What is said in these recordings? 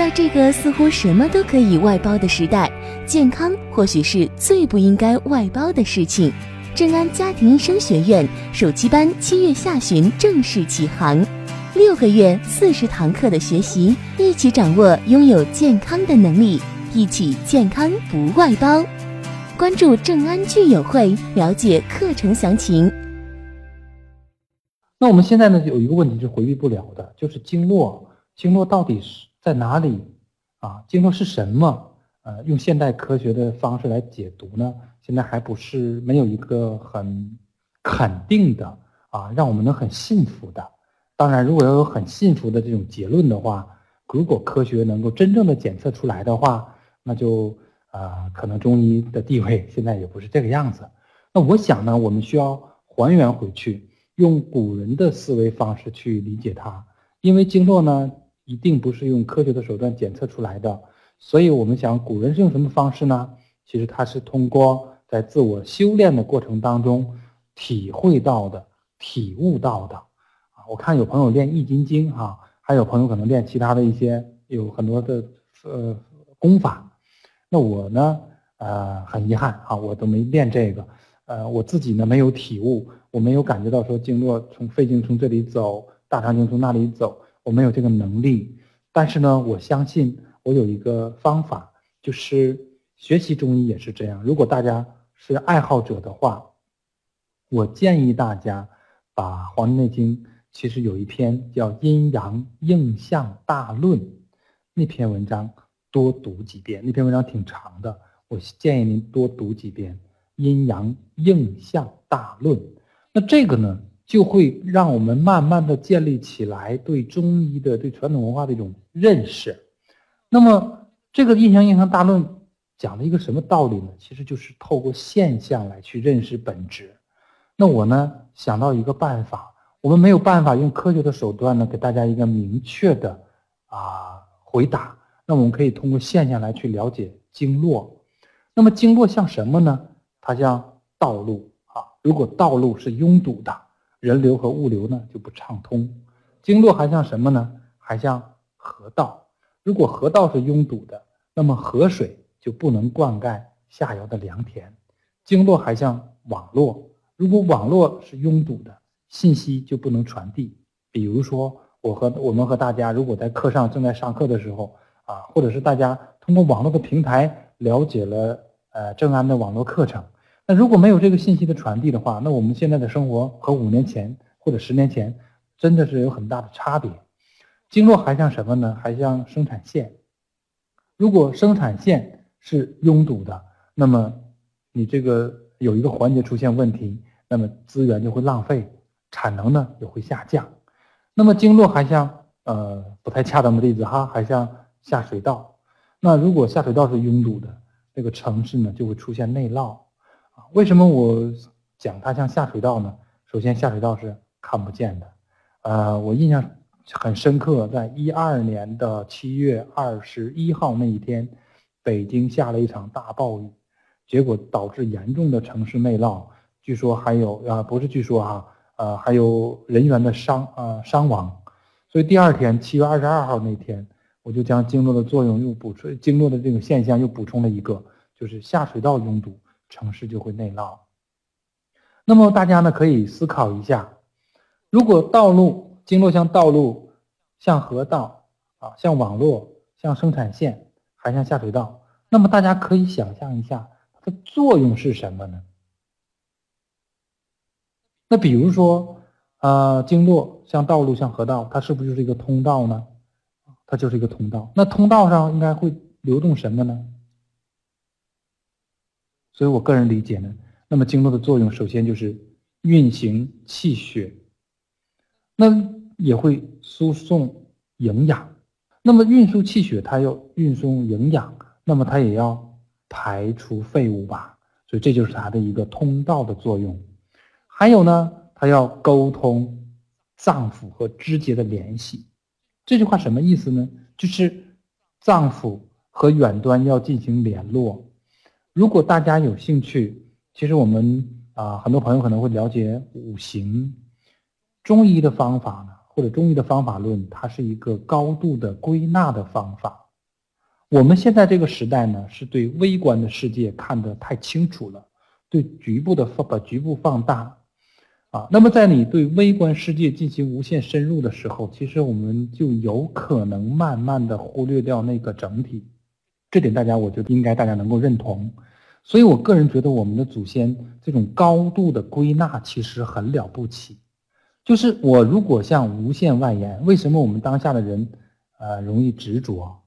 在这个似乎什么都可以外包的时代，健康或许是最不应该外包的事情。正安家庭医生学院暑期班七月下旬正式启航，六个月四十堂课的学习，一起掌握拥有健康的能力，一起健康不外包。关注正安聚友会，了解课程详情。那我们现在呢，有一个问题是回避不了的，就是经络，经络到底是在哪里？啊，经络是什么？呃，用现代科学的方式来解读呢？现在还不是没有一个很肯定的啊，让我们能很信服的。当然，如果要有很信服的这种结论的话，如果科学能够真正的检测出来的话，那就啊，可能中医的地位现在也不是这个样子。那我想呢，我们需要还原回去，用古人的思维方式去理解它，因为经络呢，一定不是用科学的手段检测出来的。所以我们想，古人是用什么方式呢？其实他是通过在自我修炼的过程当中体会到的、体悟到的。啊，我看有朋友练《易筋经》哈，还有朋友可能练其他的一些有很多的呃功法。那我呢，呃，很遗憾啊，我都没练这个。呃，我自己呢没有体悟，我没有感觉到说经络从肺经从这里走，大肠经从那里走，我没有这个能力。但是呢，我相信。我有一个方法，就是学习中医也是这样。如果大家是爱好者的话，我建议大家把《黄帝内经》，其实有一篇叫《阴阳应象大论》，那篇文章多读几遍。那篇文章挺长的，我建议您多读几遍《阴阳应象大论》。那这个呢，就会让我们慢慢的建立起来对中医的、对传统文化的一种认识。那么，这个印象印象大论讲了一个什么道理呢？其实就是透过现象来去认识本质。那我呢想到一个办法，我们没有办法用科学的手段呢给大家一个明确的啊回答。那我们可以通过现象来去了解经络。那么经络像什么呢？它像道路啊。如果道路是拥堵的，人流和物流呢就不畅通。经络还像什么呢？还像河道。如果河道是拥堵的，那么河水就不能灌溉下游的良田。经络还像网络，如果网络是拥堵的，信息就不能传递。比如说，我和我们和大家，如果在课上正在上课的时候啊，或者是大家通过网络的平台了解了呃正安的网络课程，那如果没有这个信息的传递的话，那我们现在的生活和五年前或者十年前真的是有很大的差别。经络还像什么呢？还像生产线。如果生产线是拥堵的，那么你这个有一个环节出现问题，那么资源就会浪费，产能呢也会下降。那么经络还像呃不太恰当的例子哈，还像下水道。那如果下水道是拥堵的，这个城市呢就会出现内涝为什么我讲它像下水道呢？首先下水道是看不见的，呃，我印象。很深刻，在一二年的七月二十一号那一天，北京下了一场大暴雨，结果导致严重的城市内涝，据说还有啊，不是据说哈，呃，还有人员的伤啊伤亡。所以第二天七月二十二号那天，我就将经络的作用又补充，经络的这个现象又补充了一个，就是下水道拥堵，城市就会内涝。那么大家呢可以思考一下，如果道路。经络像道路，像河道啊，像网络，像生产线，还像下水道。那么大家可以想象一下，它的作用是什么呢？那比如说，呃，经络像道路，像河道，它是不是就是一个通道呢？它就是一个通道。那通道上应该会流动什么呢？所以我个人理解呢，那么经络的作用首先就是运行气血。那也会输送营养，那么运输气血，它要运送营养，那么它也要排除废物吧，所以这就是它的一个通道的作用。还有呢，它要沟通脏腑和肢节的联系。这句话什么意思呢？就是脏腑和远端要进行联络。如果大家有兴趣，其实我们啊，很多朋友可能会了解五行，中医的方法呢。或者中医的方法论，它是一个高度的归纳的方法。我们现在这个时代呢，是对微观的世界看得太清楚了，对局部的放把局部放大，啊，那么在你对微观世界进行无限深入的时候，其实我们就有可能慢慢的忽略掉那个整体，这点大家我觉得应该大家能够认同。所以我个人觉得我们的祖先这种高度的归纳其实很了不起。就是我如果向无限外延，为什么我们当下的人，呃，容易执着，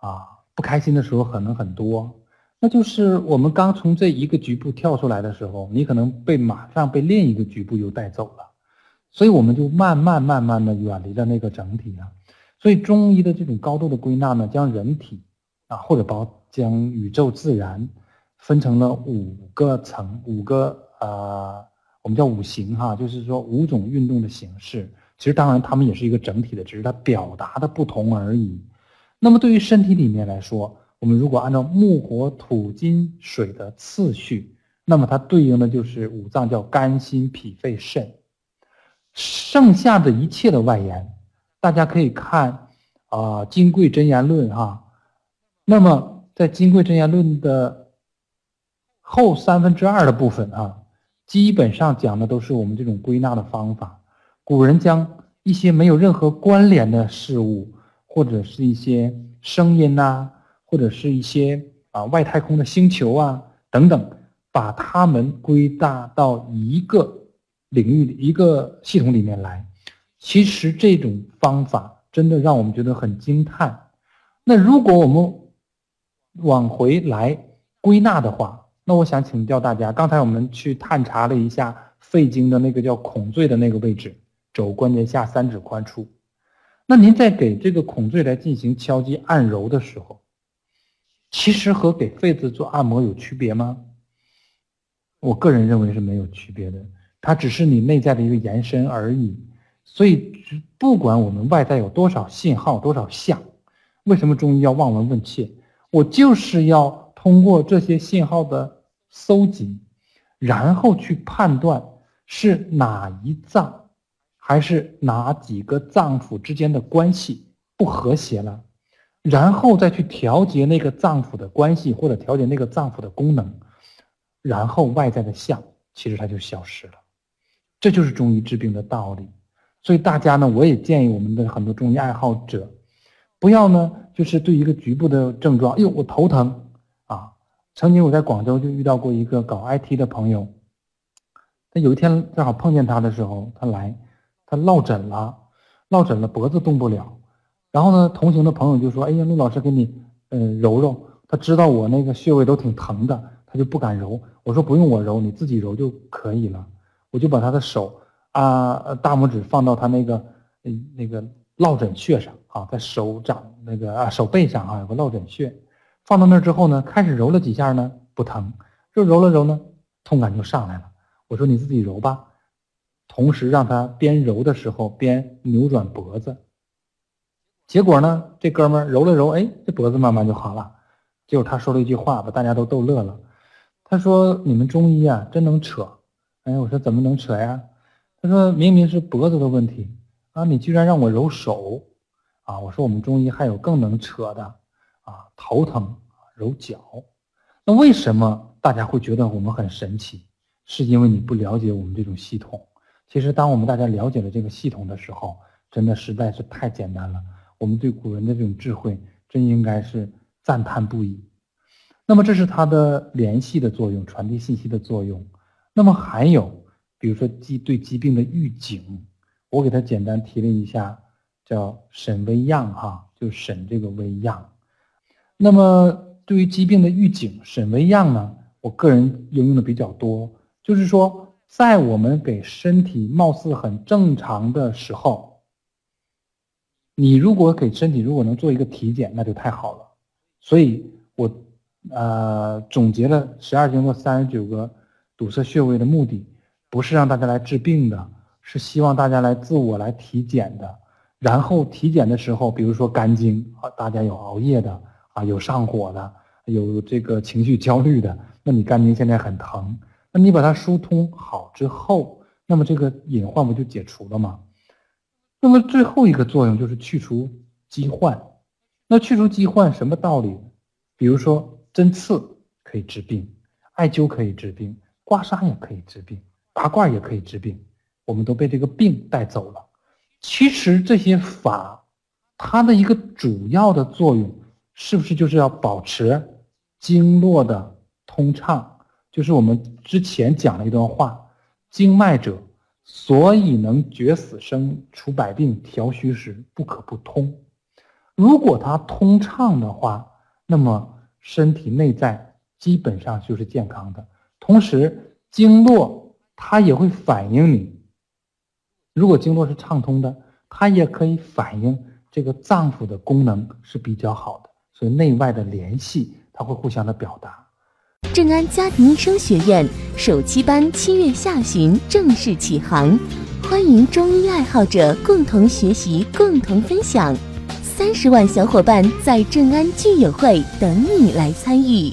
啊？不开心的时候可能很多，那就是我们刚从这一个局部跳出来的时候，你可能被马上被另一个局部又带走了，所以我们就慢慢慢慢的远离了那个整体啊。所以中医的这种高度的归纳呢，将人体啊或者把将宇宙自然分成了五个层，五个呃我们叫五行哈，就是说五种运动的形式。其实当然它们也是一个整体的，只是它表达的不同而已。那么对于身体里面来说，我们如果按照木火土金水的次序，那么它对应的就是五脏，叫肝心脾肺肾。剩下的一切的外延，大家可以看啊《金匮真言论》哈。那么在《金匮真言论》的后三分之二的部分啊，基本上讲的都是我们这种归纳的方法。古人将一些没有任何关联的事物。或者是一些声音呐，或者是一些啊外太空的星球啊等等，把它们归纳到一个领域、一个系统里面来。其实这种方法真的让我们觉得很惊叹。那如果我们往回来归纳的话，那我想请教大家，刚才我们去探查了一下肺经的那个叫孔最的那个位置，肘关节下三指宽处。那您在给这个孔最来进行敲击按揉的时候，其实和给肺子做按摩有区别吗？我个人认为是没有区别的，它只是你内在的一个延伸而已。所以，不管我们外在有多少信号、多少像，为什么中医要望闻问切？我就是要通过这些信号的搜集，然后去判断是哪一脏。还是哪几个脏腑之间的关系不和谐了，然后再去调节那个脏腑的关系，或者调节那个脏腑的功能，然后外在的相其实它就消失了。这就是中医治病的道理。所以大家呢，我也建议我们的很多中医爱好者，不要呢，就是对一个局部的症状，哎呦，我头疼啊。曾经我在广州就遇到过一个搞 IT 的朋友，那有一天正好碰见他的时候，他来。他落枕了，落枕了，脖子动不了。然后呢，同行的朋友就说：“哎呀，陆老师给你，呃，揉揉。”他知道我那个穴位都挺疼的，他就不敢揉。我说：“不用我揉，你自己揉就可以了。”我就把他的手啊，大拇指放到他那个，那个落枕穴上啊，在手掌那个啊手背上啊有个落枕穴，放到那儿之后呢，开始揉了几下呢，不疼，就揉了揉呢，痛感就上来了。我说：“你自己揉吧。”同时让他边揉的时候边扭转脖子，结果呢，这哥们儿揉了揉，哎，这脖子慢慢就好了。结果他说了一句话，把大家都逗乐了。他说：“你们中医啊，真能扯。”哎，我说怎么能扯呀？他说明明是脖子的问题啊，你居然让我揉手啊！我说我们中医还有更能扯的啊，头疼揉脚。那为什么大家会觉得我们很神奇？是因为你不了解我们这种系统。其实，当我们大家了解了这个系统的时候，真的实在是太简单了。我们对古人的这种智慧，真应该是赞叹不已。那么，这是它的联系的作用，传递信息的作用。那么还有，比如说疾对疾病的预警，我给他简单提了一下，叫审微样哈，就审这个微样。那么对于疾病的预警，审微样呢，我个人应用的比较多，就是说。在我们给身体貌似很正常的时候，你如果给身体如果能做一个体检，那就太好了。所以，我呃总结了十二经络三十九个堵塞穴位的目的，不是让大家来治病的，是希望大家来自我来体检的。然后体检的时候，比如说肝经啊，大家有熬夜的啊，有上火的，有这个情绪焦虑的，那你肝经现在很疼。那你把它疏通好之后，那么这个隐患不就解除了吗？那么最后一个作用就是去除疾患。那去除疾患什么道理？比如说针刺可以治病，艾灸可以治病，刮痧也可以治病，拔罐也可以治病。我们都被这个病带走了。其实这些法，它的一个主要的作用，是不是就是要保持经络的通畅？就是我们之前讲了一段话：经脉者，所以能决死生、除百病、调虚实，不可不通。如果它通畅的话，那么身体内在基本上就是健康的。同时，经络它也会反映你。如果经络是畅通的，它也可以反映这个脏腑的功能是比较好的，所以内外的联系它会互相的表达。正安家庭医生学院首期班七月下旬正式启航，欢迎中医爱好者共同学习、共同分享。三十万小伙伴在正安聚友会等你来参与。